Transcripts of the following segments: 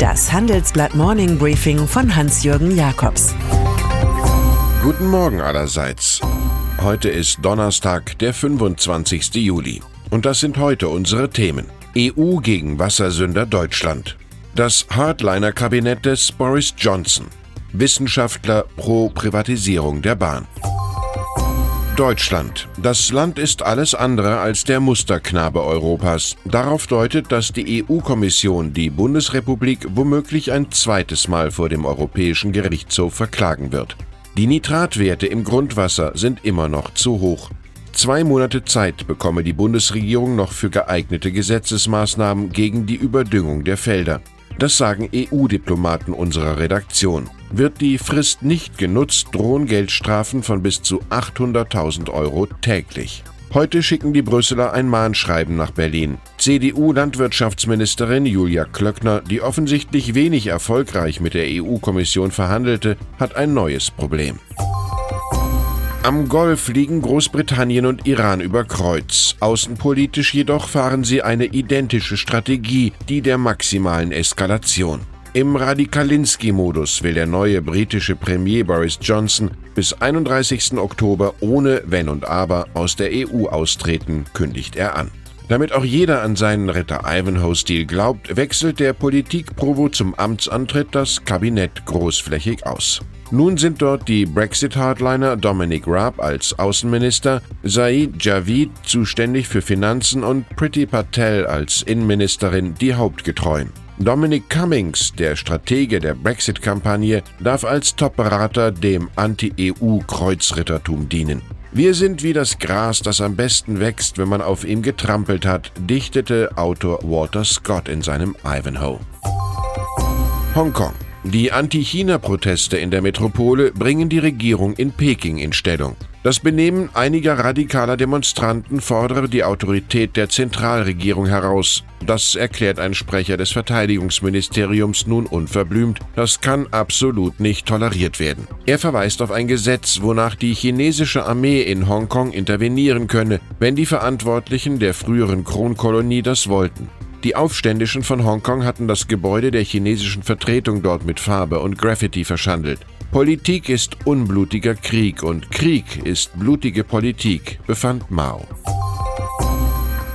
Das Handelsblatt Morning Briefing von Hans-Jürgen Jakobs. Guten Morgen allerseits. Heute ist Donnerstag, der 25. Juli. Und das sind heute unsere Themen. EU gegen Wassersünder Deutschland. Das Hardliner-Kabinett des Boris Johnson. Wissenschaftler pro Privatisierung der Bahn. Deutschland. Das Land ist alles andere als der Musterknabe Europas. Darauf deutet, dass die EU-Kommission die Bundesrepublik womöglich ein zweites Mal vor dem Europäischen Gerichtshof verklagen wird. Die Nitratwerte im Grundwasser sind immer noch zu hoch. Zwei Monate Zeit bekomme die Bundesregierung noch für geeignete Gesetzesmaßnahmen gegen die Überdüngung der Felder. Das sagen EU-Diplomaten unserer Redaktion. Wird die Frist nicht genutzt, drohen Geldstrafen von bis zu 800.000 Euro täglich. Heute schicken die Brüsseler ein Mahnschreiben nach Berlin. CDU-Landwirtschaftsministerin Julia Klöckner, die offensichtlich wenig erfolgreich mit der EU-Kommission verhandelte, hat ein neues Problem. Am Golf liegen Großbritannien und Iran über Kreuz. Außenpolitisch jedoch fahren sie eine identische Strategie, die der maximalen Eskalation. Im Radikalinski-Modus will der neue britische Premier Boris Johnson bis 31. Oktober ohne Wenn und Aber aus der EU austreten, kündigt er an. Damit auch jeder an seinen Ritter Ivanhoe-Stil glaubt, wechselt der Politikprovo zum Amtsantritt das Kabinett großflächig aus. Nun sind dort die Brexit-Hardliner Dominic Raab als Außenminister, Saeed Javid zuständig für Finanzen und Priti Patel als Innenministerin die Hauptgetreuen. Dominic Cummings, der Stratege der Brexit-Kampagne, darf als Top-Berater dem Anti-EU-Kreuzrittertum dienen. Wir sind wie das Gras, das am besten wächst, wenn man auf ihm getrampelt hat, dichtete Autor Walter Scott in seinem Ivanhoe. Hongkong. Die Anti-China-Proteste in der Metropole bringen die Regierung in Peking in Stellung. Das Benehmen einiger radikaler Demonstranten fordere die Autorität der Zentralregierung heraus. Das erklärt ein Sprecher des Verteidigungsministeriums nun unverblümt. Das kann absolut nicht toleriert werden. Er verweist auf ein Gesetz, wonach die chinesische Armee in Hongkong intervenieren könne, wenn die Verantwortlichen der früheren Kronkolonie das wollten. Die Aufständischen von Hongkong hatten das Gebäude der chinesischen Vertretung dort mit Farbe und Graffiti verschandelt. Politik ist unblutiger Krieg und Krieg ist blutige Politik, befand Mao.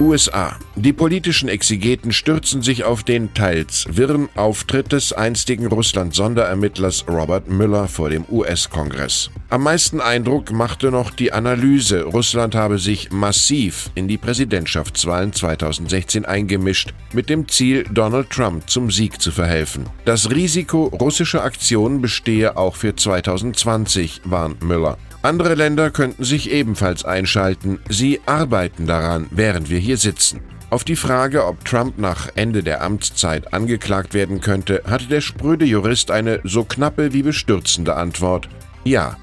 USA. Die politischen Exegeten stürzen sich auf den teils wirren Auftritt des einstigen Russland-Sonderermittlers Robert Mueller vor dem US-Kongress. Am meisten Eindruck machte noch die Analyse, Russland habe sich massiv in die Präsidentschaftswahlen 2016 eingemischt, mit dem Ziel, Donald Trump zum Sieg zu verhelfen. Das Risiko russischer Aktionen bestehe auch für 2020, warnt Müller. Andere Länder könnten sich ebenfalls einschalten. Sie arbeiten daran, während wir hier sitzen. Auf die Frage, ob Trump nach Ende der Amtszeit angeklagt werden könnte, hatte der spröde Jurist eine so knappe wie bestürzende Antwort. Ja.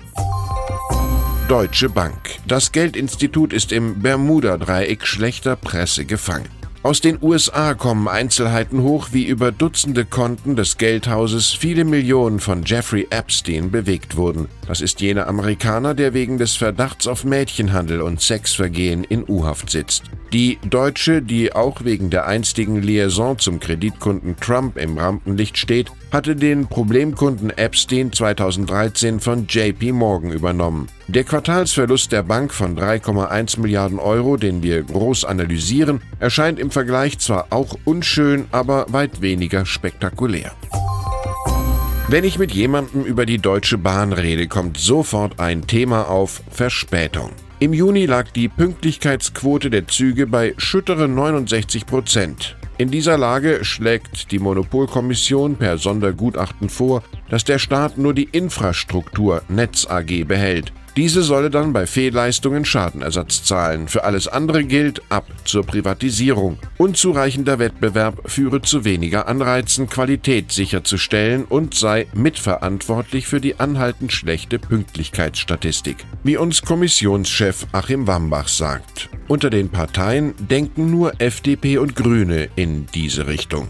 Deutsche Bank. Das Geldinstitut ist im Bermuda-Dreieck schlechter Presse gefangen. Aus den USA kommen Einzelheiten hoch, wie über Dutzende Konten des Geldhauses viele Millionen von Jeffrey Epstein bewegt wurden. Das ist jener Amerikaner, der wegen des Verdachts auf Mädchenhandel und Sexvergehen in U-Haft sitzt. Die Deutsche, die auch wegen der einstigen Liaison zum Kreditkunden Trump im Rampenlicht steht, hatte den Problemkunden Epstein 2013 von JP Morgan übernommen. Der Quartalsverlust der Bank von 3,1 Milliarden Euro, den wir groß analysieren, erscheint im Vergleich zwar auch unschön, aber weit weniger spektakulär. Wenn ich mit jemandem über die Deutsche Bahn rede, kommt sofort ein Thema auf Verspätung. Im Juni lag die Pünktlichkeitsquote der Züge bei schütteren 69 Prozent. In dieser Lage schlägt die Monopolkommission per Sondergutachten vor, dass der Staat nur die Infrastruktur Netz AG behält. Diese solle dann bei Fehlleistungen Schadenersatz zahlen. Für alles andere gilt ab zur Privatisierung. Unzureichender Wettbewerb führe zu weniger Anreizen, Qualität sicherzustellen und sei mitverantwortlich für die anhaltend schlechte Pünktlichkeitsstatistik. Wie uns Kommissionschef Achim Wambach sagt. Unter den Parteien denken nur FDP und Grüne in diese Richtung.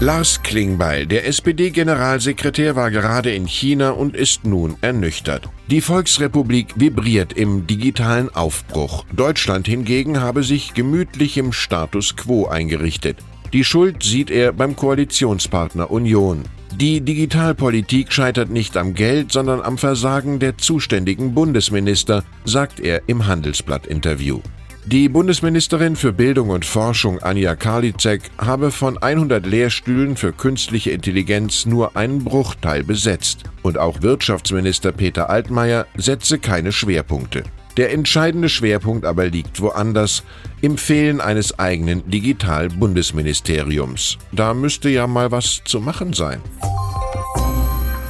Lars Klingbeil, der SPD-Generalsekretär, war gerade in China und ist nun ernüchtert. Die Volksrepublik vibriert im digitalen Aufbruch. Deutschland hingegen habe sich gemütlich im Status quo eingerichtet. Die Schuld sieht er beim Koalitionspartner Union. Die Digitalpolitik scheitert nicht am Geld, sondern am Versagen der zuständigen Bundesminister, sagt er im Handelsblatt-Interview. Die Bundesministerin für Bildung und Forschung Anja Karliczek habe von 100 Lehrstühlen für künstliche Intelligenz nur einen Bruchteil besetzt. Und auch Wirtschaftsminister Peter Altmaier setze keine Schwerpunkte. Der entscheidende Schwerpunkt aber liegt woanders, im Fehlen eines eigenen Digital-Bundesministeriums. Da müsste ja mal was zu machen sein.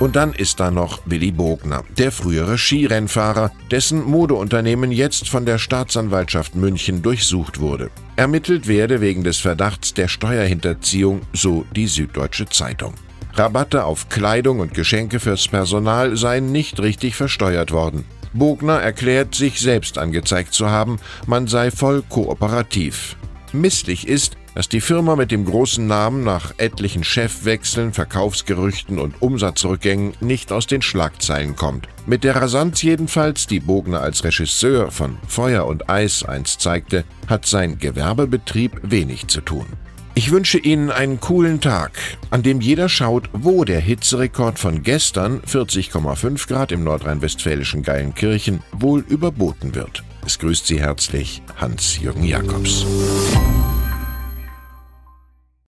Und dann ist da noch Willy Bogner, der frühere Skirennfahrer, dessen Modeunternehmen jetzt von der Staatsanwaltschaft München durchsucht wurde. Ermittelt werde wegen des Verdachts der Steuerhinterziehung, so die Süddeutsche Zeitung. Rabatte auf Kleidung und Geschenke fürs Personal seien nicht richtig versteuert worden. Bogner erklärt, sich selbst angezeigt zu haben, man sei voll kooperativ. Misslich ist, dass die Firma mit dem großen Namen nach etlichen Chefwechseln, Verkaufsgerüchten und Umsatzrückgängen nicht aus den Schlagzeilen kommt. Mit der Rasanz jedenfalls, die Bogner als Regisseur von Feuer und Eis einst zeigte, hat sein Gewerbebetrieb wenig zu tun. Ich wünsche Ihnen einen coolen Tag, an dem jeder schaut, wo der Hitzerekord von gestern 40,5 Grad im nordrhein-westfälischen Geilenkirchen wohl überboten wird. Es grüßt Sie herzlich Hans-Jürgen Jakobs.